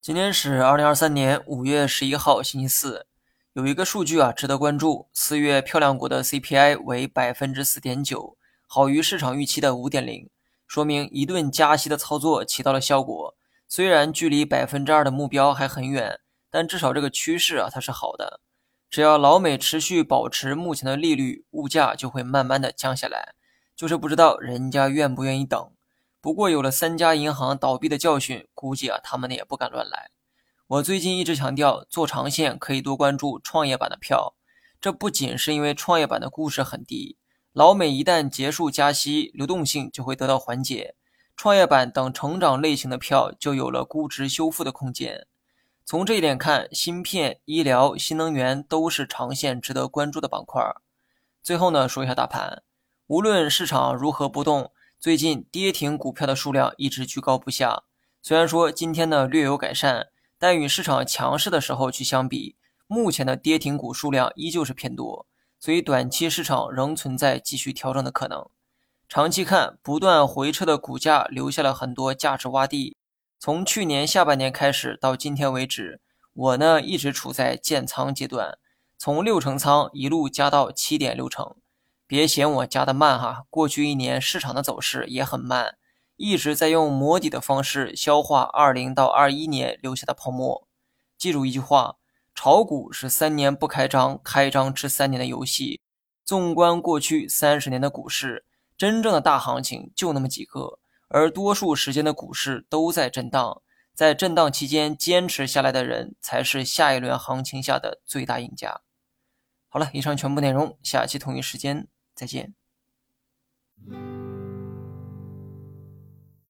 今天是二零二三年五月十一号，星期四。有一个数据啊，值得关注。四月漂亮国的 CPI 为百分之四点九，好于市场预期的五点零，说明一顿加息的操作起到了效果。虽然距离百分之二的目标还很远，但至少这个趋势啊，它是好的。只要老美持续保持目前的利率，物价就会慢慢的降下来。就是不知道人家愿不愿意等。不过有了三家银行倒闭的教训，估计啊他们也不敢乱来。我最近一直强调，做长线可以多关注创业板的票。这不仅是因为创业板的估值很低，老美一旦结束加息，流动性就会得到缓解，创业板等成长类型的票就有了估值修复的空间。从这一点看，芯片、医疗、新能源都是长线值得关注的板块。最后呢，说一下大盘，无论市场如何波动。最近跌停股票的数量一直居高不下，虽然说今天呢略有改善，但与市场强势的时候去相比，目前的跌停股数量依旧是偏多，所以短期市场仍存在继续调整的可能。长期看，不断回撤的股价留下了很多价值洼地。从去年下半年开始到今天为止，我呢一直处在建仓阶段，从六成仓一路加到七点六成。别嫌我加的慢哈，过去一年市场的走势也很慢，一直在用磨底的方式消化二零到二一年留下的泡沫。记住一句话：炒股是三年不开张，开张吃三年的游戏。纵观过去三十年的股市，真正的大行情就那么几个，而多数时间的股市都在震荡。在震荡期间坚持下来的人，才是下一轮行情下的最大赢家。好了，以上全部内容，下期同一时间。再见。